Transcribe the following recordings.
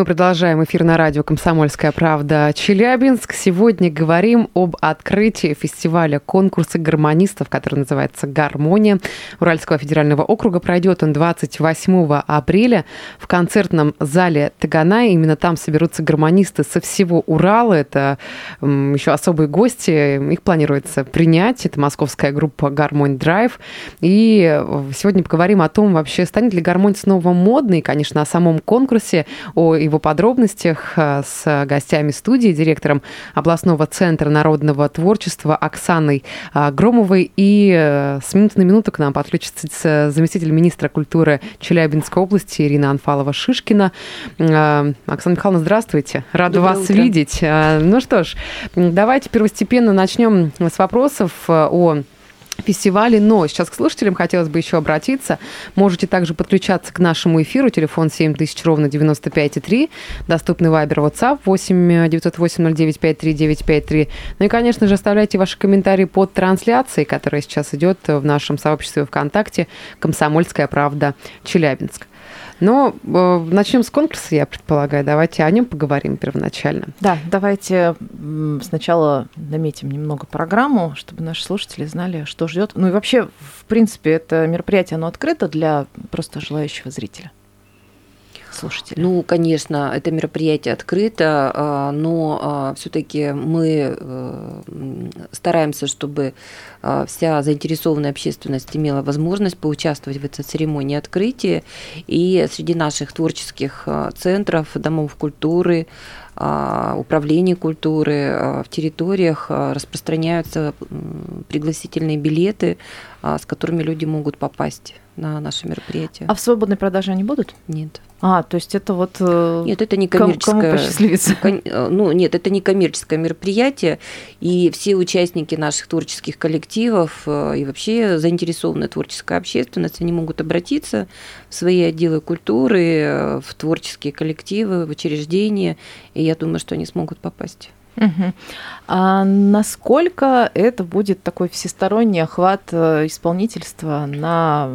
Мы продолжаем эфир на радио «Комсомольская правда» Челябинск. Сегодня говорим об открытии фестиваля конкурса гармонистов, который называется «Гармония». Уральского федерального округа пройдет он 28 апреля в концертном зале Тагана. Именно там соберутся гармонисты со всего Урала. Это еще особые гости. Их планируется принять. Это московская группа «Гармонь Драйв». И сегодня поговорим о том, вообще станет ли гармонь снова модной, конечно, о самом конкурсе, о его подробностях э, с гостями студии, директором областного центра народного творчества Оксаной э, Громовой. И э, с минуты на минуту к нам подключится заместитель министра культуры Челябинской области Ирина Анфалова-Шишкина. Оксана Михайловна, здравствуйте. Рада Доброе вас утро. видеть. Ну что ж, давайте первостепенно начнем с вопросов о фестивале. Но сейчас к слушателям хотелось бы еще обратиться. Можете также подключаться к нашему эфиру. Телефон 7000 ровно 95,3. Доступный вайбер WhatsApp 8 908 09 53 953. Ну и, конечно же, оставляйте ваши комментарии под трансляцией, которая сейчас идет в нашем сообществе ВКонтакте «Комсомольская правда. Челябинск». Но э, начнем с конкурса, я предполагаю. Давайте о нем поговорим первоначально. Да, давайте сначала наметим немного программу, чтобы наши слушатели знали, что ждет. Ну и вообще, в принципе, это мероприятие, оно открыто для просто желающего зрителя, слушателя. Ну, конечно, это мероприятие открыто, а, но все-таки мы э, стараемся, чтобы а, вся заинтересованная общественность имела возможность поучаствовать в этой церемонии открытия. И среди наших творческих а, центров, домов культуры, а, управлений культуры а, в территориях а, распространяются пригласительные билеты, а, с которыми люди могут попасть на наше мероприятие. А в свободной продаже они будут? Нет. А, то есть это вот... э, Нет, это не коммерческое. кому посчастливится. Ну, нет, это не коммерческое мероприятие, и все участники наших творческих коллективов э, и вообще заинтересованная творческая общественность, они могут обратиться в свои отделы культуры, э, в творческие коллективы, в учреждения, и я думаю, что они смогут попасть. Мгм. А насколько это будет такой всесторонний охват э, исполнительства на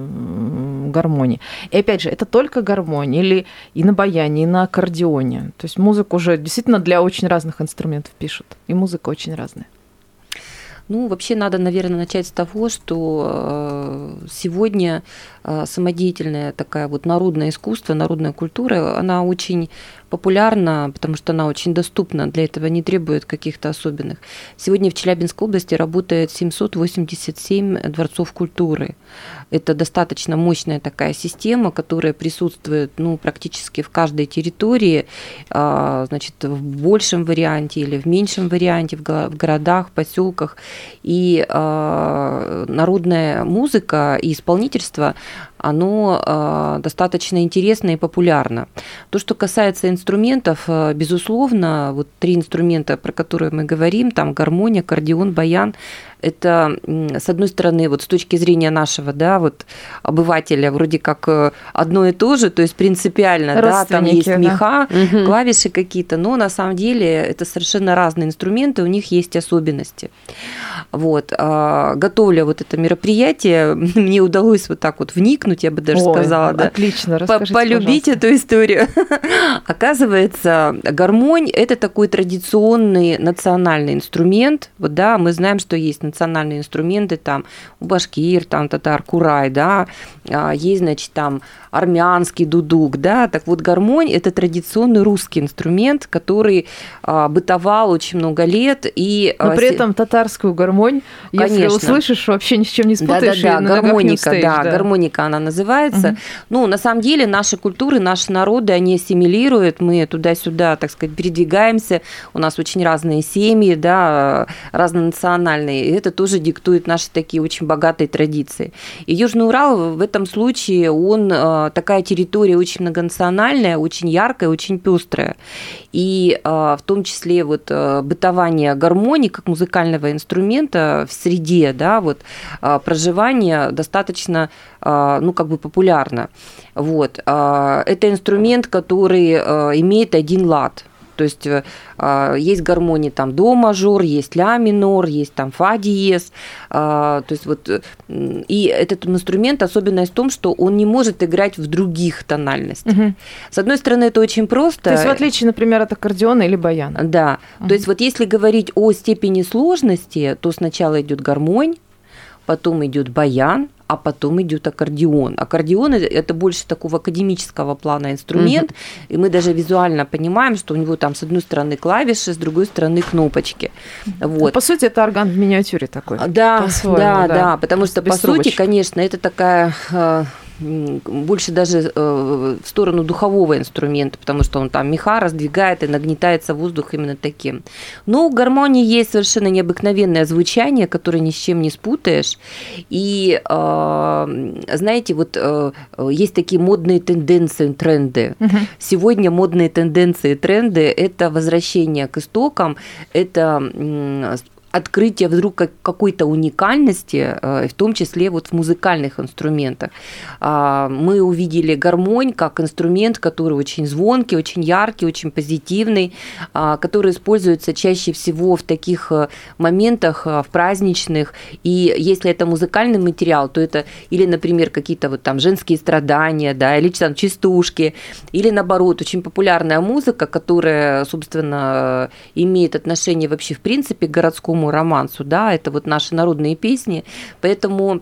гармонии? И опять же, это только гармония или и на баяне, и на аккордеоне? То есть музыку уже действительно для очень разных инструментов пишут, и музыка очень разная. Ну, вообще надо, наверное, начать с того, что э, сегодня э, самодеятельная такая вот народное искусство, народная культура, она очень популярна, потому что она очень доступна, для этого не требует каких-то особенных. Сегодня в Челябинской области работает 787 дворцов культуры. Это достаточно мощная такая система, которая присутствует ну, практически в каждой территории, а, значит, в большем варианте или в меньшем варианте, в го- в городах, поселках. И а, народная музыка и исполнительство, оно а, достаточно интересно и популярно. То, что касается инструментов, а, безусловно, вот три инструмента, про которые мы говорим, там гармония, аккордеон, баян, это, с одной стороны, вот с точки зрения нашего, да, вот обывателя, вроде как э, одно и то же, то есть принципиально, да, там есть да. меха, Мгм. клавиши какие-то, но на самом деле это совершенно разные инструменты, у них есть особенности. Вот. а, Готовля вот это мероприятие, мне удалось вот так вот вникнуть, я бы даже Ой, сказала, да, Отлично, расскажите, полюбить пожалуйста. эту историю. Оказывается, гармонь – это такой традиционный национальный инструмент. Вот, да, мы знаем, что есть национальные инструменты, там, у башкир, там, татар, курай, да, а, есть, значит, там, армянский дудук, да, так вот гармонь – это традиционный русский инструмент, который а, бытовал очень много лет, и Но а, при се- этом татарскую гармонь, если Конечно. услышишь, вообще ни с чем не спутаешь. Да-да-да, гармоника, устоишь, да, гармоника она называется. Мгм. Ну, на самом деле, наши культуры, наши народы, они ассимилируют, мы туда-сюда, так сказать, передвигаемся, у нас очень разные семьи, да, разнонациональные, и это тоже диктует наши такие очень богатые традиции. И Южный Урал в этом случае, он э, такая территория очень многонациональная, очень яркая, очень пестрая. И э, в том числе вот э, бытование гармонии как музыкального инструмента в среде, да, вот проживания достаточно ну, как бы популярно. Вот. А, Это инструмент, который э, имеет один лад. То есть э, а, есть гармонии там до мажор, есть ля минор, есть там фа диез. А, То есть вот и этот инструмент особенность в том, что он не может играть в других тональностях. Мгм. С одной стороны, это очень просто. То есть в отличие, например, от аккордеона или баяна. Да. Мгм. То есть вот если говорить о степени сложности, то сначала идет гармонь, потом идет баян, а потом идет аккордеон. Аккордеон это больше такого академического плана инструмент, и мы даже визуально понимаем, что у него там с одной стороны клавиши, с другой стороны кнопочки. Вот. По сути, это орган в миниатюре такой. Да, да, да. да, потому что, по сути, конечно, это такая э, больше даже э, в сторону духового инструмента, потому что он там меха раздвигает и нагнетается воздух именно таким. Но у гармонии есть совершенно необыкновенное звучание, которое ни с чем не спутаешь. И, э, знаете, вот э, есть такие модные тенденции, тренды. Сегодня модные тенденции, тренды – это возвращение к истокам, это открытие вдруг как- какой-то уникальности, э, в том числе вот в музыкальных инструментах. А, Мы увидели гармонь как инструмент, который очень звонкий, очень яркий, очень позитивный, а, который используется чаще всего в таких э, моментах, э, в праздничных. И если это музыкальный материал, то это или, например, какие-то вот там женские страдания, да, или там частушки, или наоборот, очень популярная музыка, которая, собственно, имеет отношение вообще в принципе к городскому романсу, да, это вот наши народные песни, поэтому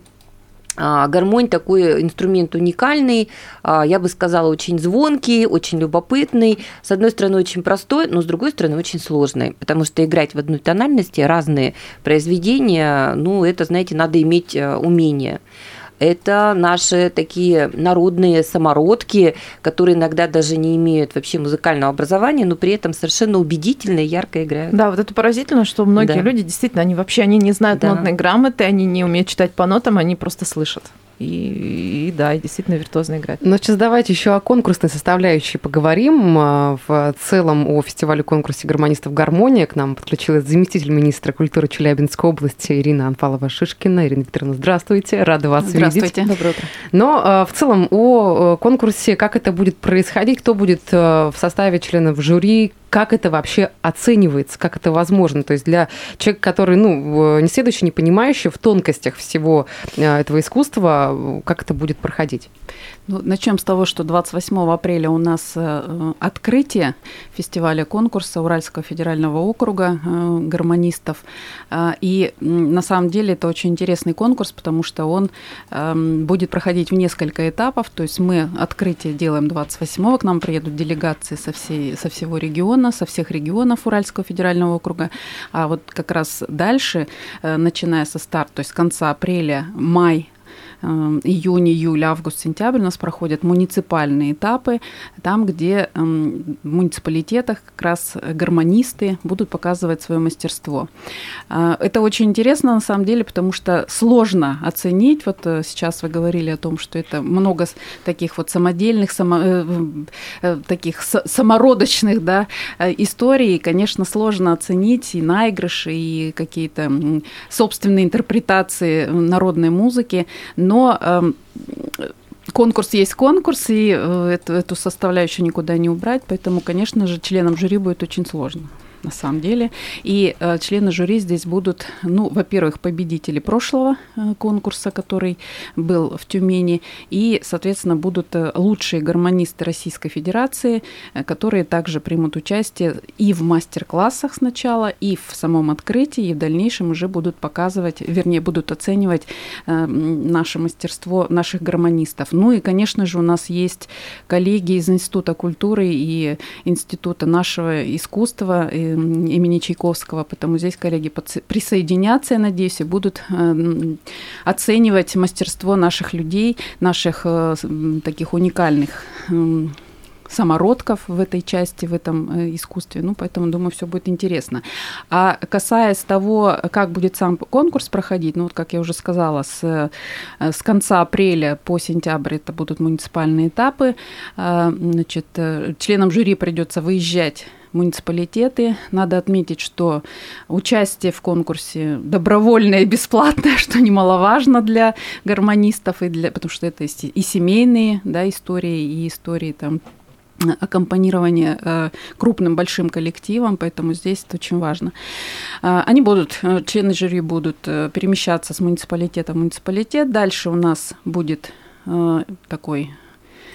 а, Гармонь такой инструмент уникальный, а, я бы сказала, очень звонкий, очень любопытный. С одной стороны, очень простой, но с другой стороны, очень сложный, потому что играть в одной тональности разные произведения, ну, это, знаете, надо иметь э, умение. Это наши такие народные самородки, которые иногда даже не имеют вообще музыкального образования, но при этом совершенно убедительно и ярко играют. Да, вот это поразительно, что многие Да. люди действительно, они вообще они не знают Да. нотной грамоты, они не умеют читать по нотам, они просто слышат. И, и да, и действительно виртуозно играют. Ну, сейчас давайте еще о конкурсной составляющей поговорим. А, В целом о фестивале конкурсе гармонистов «Гармония» к нам подключилась заместитель министра культуры Челябинской области Ирина Анфалова-Шишкина. Ирина Викторовна, здравствуйте, рада вас видеть. Здравствуйте. Доброе утро. Но э, в целом о конкурсе, как это будет происходить, кто будет э, в составе членов жюри, как это вообще оценивается, как это возможно. То есть для человека, который, ну, не следующий, не понимающий в тонкостях всего э, этого искусства, как это будет проходить? Ну, начнем с того, что 28 апреля у нас э, открытие фестиваля конкурса Уральского федерального округа э, гармонистов. А, И на самом деле это очень интересный конкурс, потому что он эм, будет проходить в несколько этапов. То есть мы открытие делаем 28-го, к нам приедут делегации со, всей, со всего региона, со всех регионов Уральского федерального округа. А вот как раз дальше, э, начиная со старта, то есть с конца апреля, май, э, июнь, июль, август, сентябрь у нас проходят муниципальные этапы, там, где эм, в муниципалитетах как раз гармонисты будут показывать свое мастерство. А, Это очень интересно на самом деле, потому что сложно оценить. Вот э, сейчас вы говорили о том, что это много таких вот самодельных, само- э, э, таких самородочных да, э, историй. И, конечно, сложно оценить и наигрыши, и какие-то собственные интерпретации народной музыки. Но эм, конкурс есть конкурс, и э, эту составляющую никуда не убрать, поэтому, конечно же, членам жюри будет очень сложно на самом деле. И э, члены жюри здесь будут, ну, во-первых, победители прошлого э, конкурса, который был в Тюмени, и, соответственно, будут э, лучшие гармонисты Российской Федерации, э, которые также примут участие и в мастер-классах сначала, и в самом открытии, и в дальнейшем уже будут показывать, вернее, будут оценивать э, наше мастерство наших гармонистов. Ну и, конечно же, у нас есть коллеги из Института культуры и Института нашего искусства э, имени Чайковского, потому здесь коллеги присоединятся, я надеюсь, и будут э, оценивать мастерство наших людей, наших э, таких уникальных самородков в этой части, в этом э, искусстве. Ну, поэтому, думаю, все будет интересно. А касаясь того, как будет сам конкурс проходить, ну, вот как я уже сказала, с, с конца апреля по сентябрь это будут муниципальные этапы. А, Значит, членам жюри придется выезжать муниципалитеты. Надо отметить, что участие в конкурсе добровольное и бесплатное, что немаловажно для гармонистов, и для, потому что это и семейные да, истории, и истории там аккомпанирование э, крупным большим коллективом, поэтому здесь это очень важно. Э, они будут, э, члены жюри будут перемещаться с муниципалитета в муниципалитет. Дальше у нас будет такой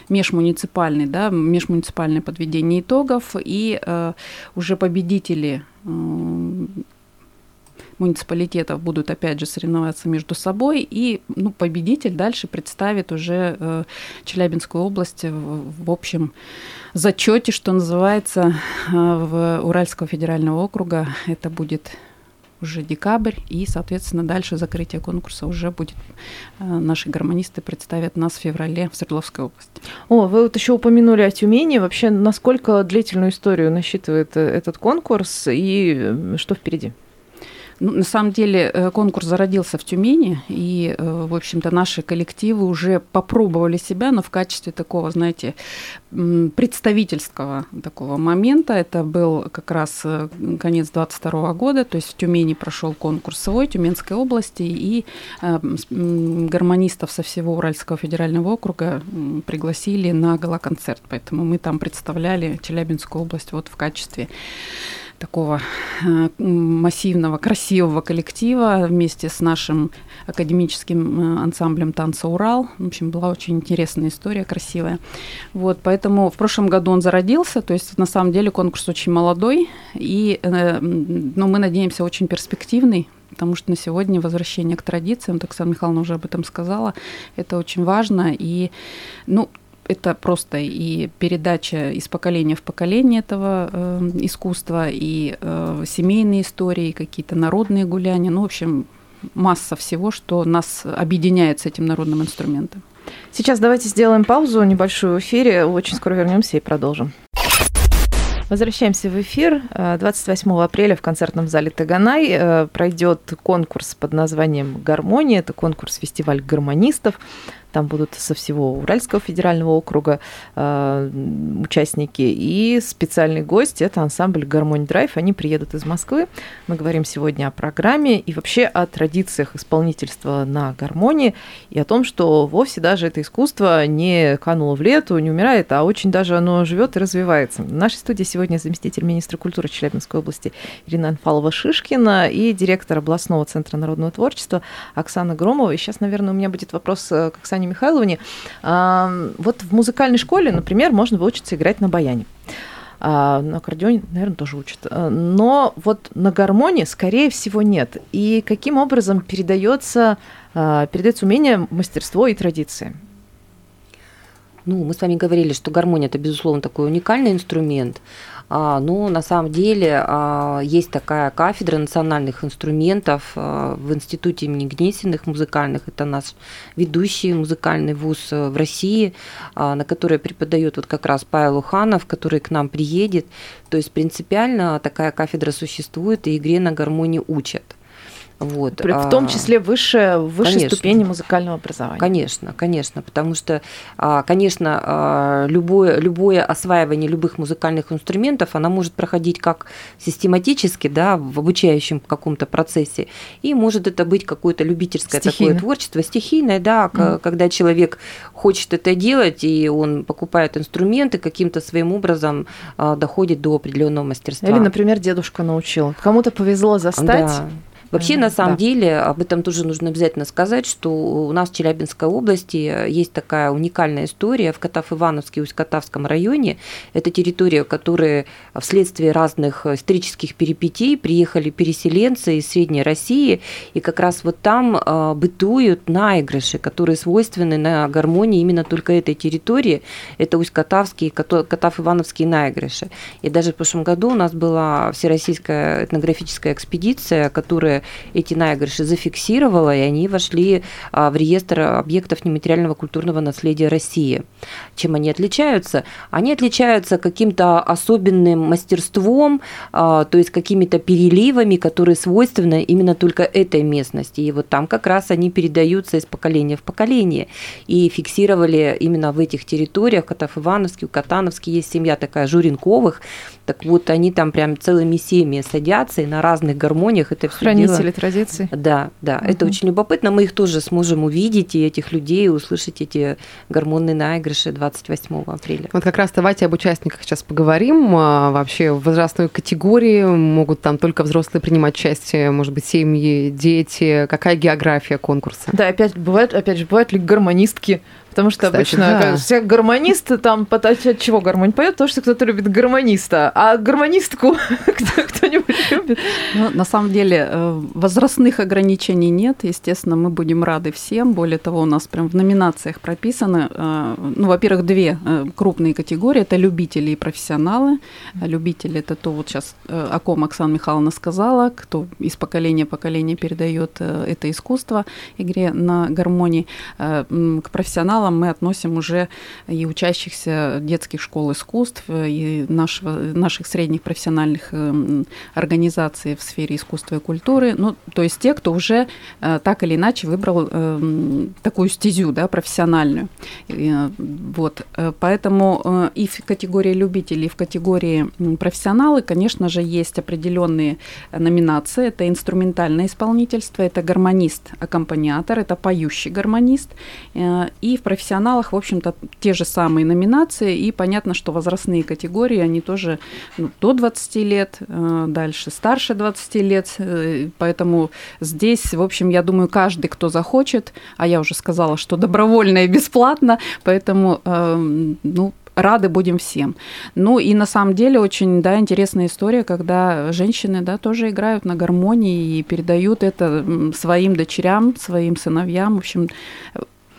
межмуниципальный, да, межмуниципальное подведение итогов, и уже победители муниципалитетов будут опять же соревноваться между собой, и ну, победитель дальше представит уже э, Челябинскую область в, в общем зачете, что называется, э, в Уральского федерального округа. Это будет уже декабрь, и, соответственно, дальше закрытие конкурса уже будет. Э, наши гармонисты представят нас в феврале в Свердловской области. О, вы вот еще упомянули о Тюмени. Вообще, насколько длительную историю насчитывает э, этот конкурс и что впереди? Ну, на самом деле э, конкурс зародился в Тюмени, и, э, в общем-то, наши коллективы уже попробовали себя, но в качестве такого, знаете, представительского такого момента. Это был как раз э, конец 22 года, то есть в Тюмени прошел конкурс свой, Тюменской области, и гармонистов со всего Уральского федерального округа пригласили на галоконцерт, поэтому мы там представляли Челябинскую область вот в качестве такого э, массивного, красивого коллектива вместе с нашим академическим э, ансамблем танца «Урал». В общем, была очень интересная история, красивая. Вот, поэтому в прошлом году он зародился, то есть на самом деле конкурс очень молодой, и, э, но мы надеемся, очень перспективный, потому что на сегодня возвращение к традициям, Оксана Михайловна уже об этом сказала, это очень важно, и, ну, это просто и передача из поколения в поколение этого э, искусства, и э, семейные истории, какие-то народные гуляния. Ну, в общем, масса всего, что нас объединяет с этим народным инструментом. Сейчас давайте сделаем паузу небольшую в эфире. Очень скоро вернемся и продолжим. Возвращаемся в эфир. 28 апреля в концертном зале Таганай э, пройдет конкурс под названием «Гармония». Это конкурс-фестиваль гармонистов. Там будут со всего Уральского федерального округа э, участники. И специальный гость – это ансамбль «Гармонь Драйв». Они приедут из Москвы. Мы говорим сегодня о программе и вообще о традициях исполнительства на гармонии и о том, что вовсе даже это искусство не кануло в лету, не умирает, а очень даже оно живет и развивается. В нашей студии сегодня заместитель министра культуры Челябинской области Ирина Анфалова-Шишкина и директор областного центра народного творчества Оксана Громова. И сейчас, наверное, у меня будет вопрос э, к Оксане Оксане Михайловне. Вот в музыкальной школе, например, можно выучиться играть на баяне. А на аккордеоне, наверное, тоже учат. А, но вот на гармонии, скорее всего, нет. И каким образом передается, а, передается умение, мастерство и традиции? Ну, мы с вами говорили, что гармония это, безусловно, такой уникальный инструмент. А, ну, на самом деле а, есть такая кафедра национальных инструментов а, в Институте имени Гнесиных музыкальных. Это наш ведущий музыкальный вуз в России, на который преподает вот как раз Павел Уханов, который к нам приедет. То есть принципиально такая кафедра существует, и игре на гармонии учат. Вот. В том числе высшая, высшей ступени музыкального образования. Конечно, конечно, потому что, а, конечно, а, любое, любое осваивание любых музыкальных инструментов, она может проходить как систематически, да, в обучающем каком-то процессе, и может это быть какое-то любительское Стихийно. такое творчество, стихийное, да, mm. когда человек хочет это делать, и он покупает инструменты, каким-то своим образом а, доходит до определенного мастерства. Или, например, дедушка научил. Кому-то повезло застать. Да Вообще, на самом да. деле, об этом тоже нужно обязательно сказать, что у нас в Челябинской области есть такая уникальная история в Катав-Ивановске, Усть-Катавском районе. Это территория, которая вследствие разных исторических перипетий приехали переселенцы из Средней России, и как раз вот там а, бытуют наигрыши, которые свойственны на гармонии именно только этой территории. Это Усть-Катавские, Катав-Ивановские наигрыши. И даже в прошлом году у нас была всероссийская этнографическая экспедиция, которая эти наигрыши зафиксировала, и они вошли а, в реестр объектов нематериального культурного наследия России. Чем они отличаются? Они отличаются каким-то особенным мастерством, а, то есть какими-то переливами, которые свойственны именно только этой местности. И вот там как раз они передаются из поколения в поколение. И фиксировали именно в этих территориях, Катав-Ивановский, у Катановский есть семья такая Журенковых, так вот они там прям целыми семьями садятся и на разных гармониях это все Хранители дело... традиций. Да, да, это очень любопытно. Мы их тоже сможем увидеть, и этих людей, и услышать эти гормонные наигрыши 28 апреля. Вот как раз давайте об участниках сейчас поговорим. А, Вообще в возрастной категории могут там только взрослые принимать участие, может быть, семьи, дети. Какая география конкурса? Да, опять бывают, опять же, бывают ли гармонистки? Потому что Кстати, обычно да. все гармонисты там от чего гармонь поет, потому что кто-то любит гармониста, а гармонистку кто- кто-нибудь любит. Ну, на самом деле э, возрастных ограничений нет. Естественно, мы будем рады всем. Более того, у нас прям в номинациях прописаны, э, ну, во-первых, две э, крупные категории. Это любители и профессионалы. Любители – это то, вот сейчас, о ком Оксана Михайловна сказала, кто из поколения в поколение передает это искусство игре на гармонии. К профессионалам мы относим уже и учащихся детских школ искусств, и нашего, наших средних профессиональных эм, организаций в сфере искусства и культуры. Ну, то есть те, кто уже э, так или иначе выбрал эм, такую стезю да, профессиональную. Э, Вот. э, Поэтому и в категории любителей, и в категории профессионалы, конечно же, есть определенные номинации. Это инструментальное исполнительство, это гармонист, аккомпаниатор, это поющий гармонист. И в профессионалах, в общем-то, те же самые номинации. И понятно, что возрастные категории, они тоже ну, до 20 лет, э, дальше старше 20 лет. э, Поэтому здесь, в общем, я думаю, каждый, кто захочет, а я уже сказала, что добровольно и бесплатно, поэтому, э, ну, рады будем всем. Ну и на самом деле очень, да, интересная история, когда женщины, да, тоже играют на гармонии и передают это своим дочерям, своим сыновьям. В общем,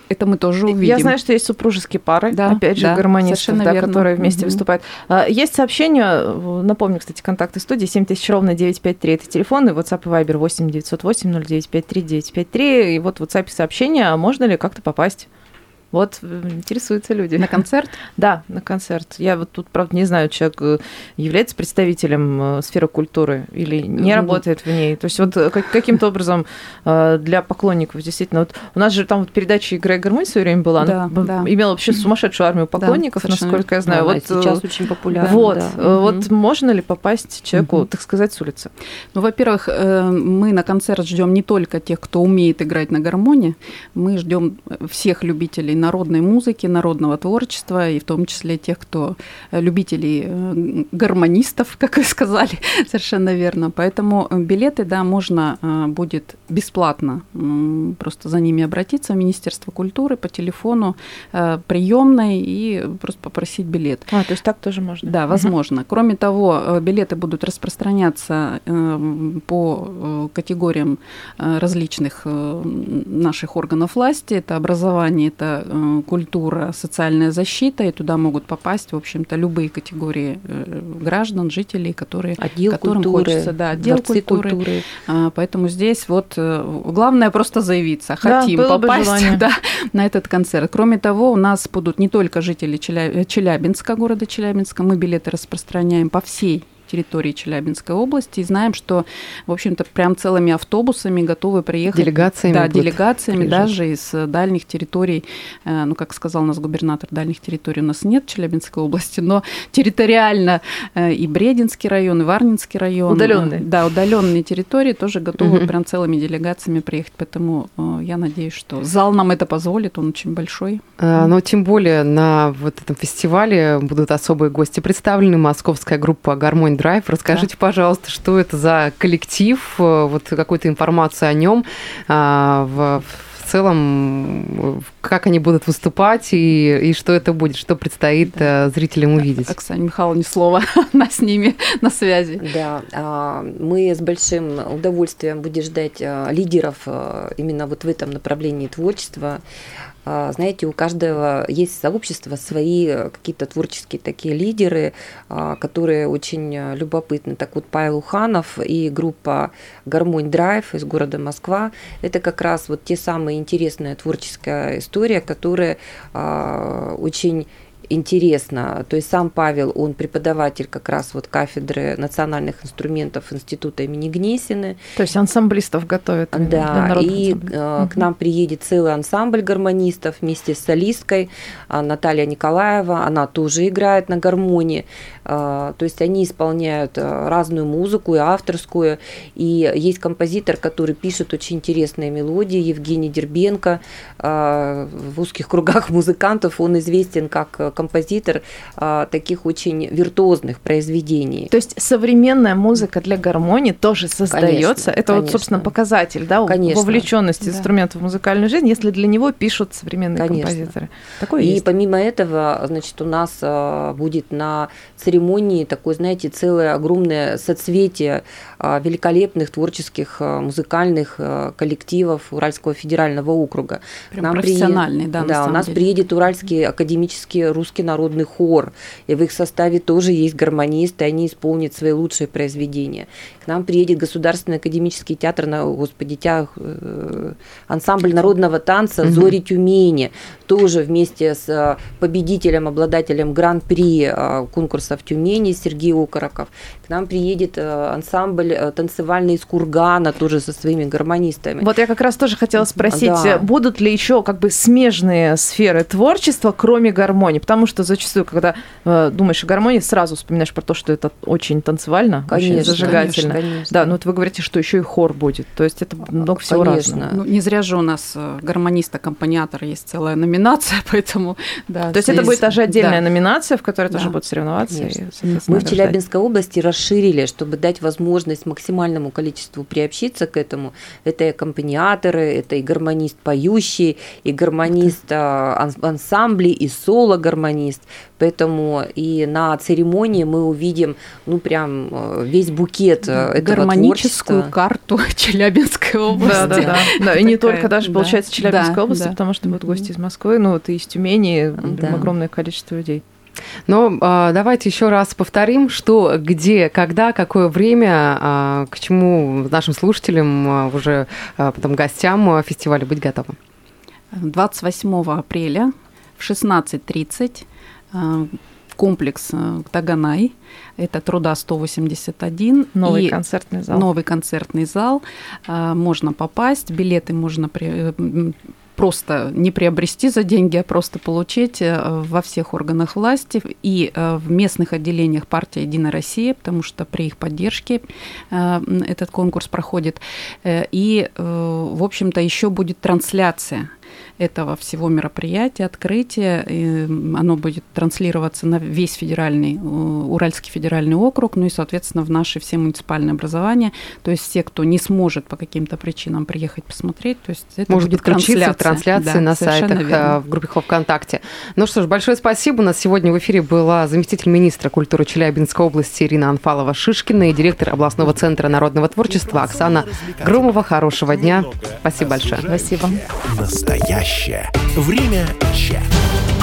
это мы тоже увидим. Я знаю, что есть супружеские пары, Да, опять же, да, гармонистов, да, верно. которые вместе Мгм. выступают. А, Есть сообщение, напомню, кстати, контакты студии 7000 ровно 953, это телефон, и WhatsApp и Viber 8 908 0953 953, и вот в WhatsApp сообщение, а можно ли как-то попасть? Вот э, интересуются люди. на концерт. Да, на концерт. Я вот тут, правда, не знаю, человек э, является представителем э, сферы культуры или не Ну, работает в ней. То есть вот как- каким-то образом для поклонников действительно... Вот у нас же там вот передача «Игра и гармония» в свое время была. Да, она да. имела вообще сумасшедшую армию поклонников, совершенно насколько я знаю. Она вот, сейчас очень популярна. вот, да. вот Мгм. можно ли попасть человеку, Мгм. так сказать, с улицы? Ну, во-первых, мы на концерт ждем не только тех, кто умеет играть на гармонии, мы ждем всех любителей народной музыки, народного творчества, и в том числе тех, кто э, любителей э, гармонистов, как вы сказали, совершенно верно. Поэтому э, билеты, да, можно будет бесплатно просто за ними обратиться в Министерство культуры по телефону приемной и просто попросить билет. А, то есть так тоже можно? Да, возможно. Кроме того, билеты будут распространяться по категориям различных наших органов власти. Это образование, это культура, социальная защита, и туда могут попасть, в общем-то, любые категории э, граждан, жителей, которые Отдел которым культуры, хочется, да, отдел культуры. культуры. А, Поэтому здесь вот э, главное просто заявиться. Да, Хотим бы попасть да, на этот концерт. Кроме того, у нас будут не только жители Челя- э, Челябинска, города Челябинска, мы билеты распространяем по всей территории Челябинской области и знаем, что, в общем-то, прям целыми автобусами готовы приехать. Делегациями Да, делегациями приезжать. даже из э, дальних территорий. Э, Ну, как сказал у нас губернатор, дальних территорий у нас нет в Челябинской области, но территориально э, и Брединский район, и Варнинский район. Удалённые. э, Да, удаленные территории тоже готовы Мгм. прям целыми делегациями приехать. Поэтому я надеюсь, что зал нам это позволит, он очень большой. А, Но тем более на вот этом фестивале будут особые гости представлены. Московская группа «Гармонь Драйв». Расскажите, пожалуйста, что это за коллектив, э, вот какую-то информацию о нем в, в целом, э, как они будут выступать и, и что это будет, что предстоит э, зрителям увидеть. Оксане Михайловне слово, она с ними на связи. Да, а, мы с большим удовольствием будем ждать а, лидеров а, именно вот в этом направлении творчества. А, знаете, у каждого есть сообщества свои э, какие-то творческие такие лидеры, а, которые очень э, любопытны. Так вот, Павел Уханов и группа «Гармонь Драйв» из города Москва – это как раз вот те самые интересная творческая история, которая а, очень интересно. То есть сам Павел, он преподаватель как раз вот кафедры национальных инструментов Института имени Гнесины. То есть ансамблистов готовят. именно для Да, и э, к нам приедет целый ансамбль гармонистов вместе с солисткой а, Наталья Николаева. Она тоже играет на гармонии. А, То есть они исполняют а, разную музыку и авторскую. И есть композитор, который пишет очень интересные мелодии, Евгений Дербенко. А, В узких кругах музыкантов он известен как э, композитор а, таких очень виртуозных произведений. То есть современная музыка для гармонии тоже создается. Конечно, Это вот, конечно. собственно, показатель да, Конечно. вовлеченности Да. инструментов в музыкальную жизнь, если для него пишут современные Конечно. композиторы. Такое И есть. помимо этого, значит, у нас а, будет на церемонии такое, знаете, целое огромное соцветие а, великолепных творческих а, музыкальных а, коллективов Уральского федерального округа. Прям Нам профессиональный, да, на да, у нас деле. приедет Уральский академический русский народный хор, и в их составе тоже есть гармонисты, они исполнят свои лучшие произведения. К нам приедет Государственный академический театр, на, господи, тя- э, ансамбль народного танца «Зори Тюмени», тоже вместе с э, победителем, обладателем гран-при э, конкурса в Тюмени Сергей Окороков. К нам приедет э, ансамбль танцевальный из Кургана, тоже со своими гармонистами. Вот я как раз тоже хотела спросить, Да. будут ли еще как бы смежные сферы творчества, кроме гармонии? Потому что зачастую, когда э, думаешь о гармонии, сразу вспоминаешь про то, что это очень танцевально, очень Конечно, зажигательно. конечно. Да, ну вот вы говорите, что еще и хор будет. То есть это много всего Конечно. разного. Ну, не зря же у нас э, гармонист-аккомпаниатор есть целая номинация, поэтому да. То есть это будет даже отдельная да. номинация, в которой тоже Да. будут соревноваться. и, Мы в. Челябинской области расширили, чтобы дать возможность максимальному количеству приобщиться к этому. Это и аккомпаниаторы, это и гармонист поющий, и гармонист а, ан- ансамблей, и соло-гармонист. Поэтому и на церемонии мы увидим, ну, прям э, весь букет э, этого гармоническую творчества. карту Челябинской области. Да, да, да. Да, и не только даже, да. получается, Челябинской Да, области, да. потому что будут гости из Москвы, ну вот и из Тюмени, Да. огромное количество людей. Но а, давайте еще раз повторим, что, где, когда, какое время, а, к чему нашим слушателям, а, уже а, потом гостям фестиваля быть готовым. 28 апреля в 16.30 э, комплекс э, Таганай, это труда 181. Новый и концертный зал. Новый концертный зал. Э, Можно попасть, билеты можно при- м, просто не приобрести за деньги, а просто получить э, во всех органах власти и э, в местных отделениях партии «Единая Россия», потому что при их поддержке э, этот конкурс проходит. Э, И, э, в общем-то, еще будет трансляция этого всего мероприятия, открытия. И оно будет транслироваться на весь федеральный, э, Уральский федеральный округ, ну и, соответственно, в наши все муниципальные образования. То есть все, кто не сможет по каким-то причинам приехать посмотреть, то есть это Может будет в трансляции Да, на сайтах, верно. а, в группе ВКонтакте. Ну что ж, большое спасибо. У нас сегодня в эфире была заместитель министра культуры Челябинской области Ирина Анфалова-Шишкина и директор областного центра народного творчества Оксана Громова. Хорошего дня. Спасибо большое. Спасибо. Настоящее время чат.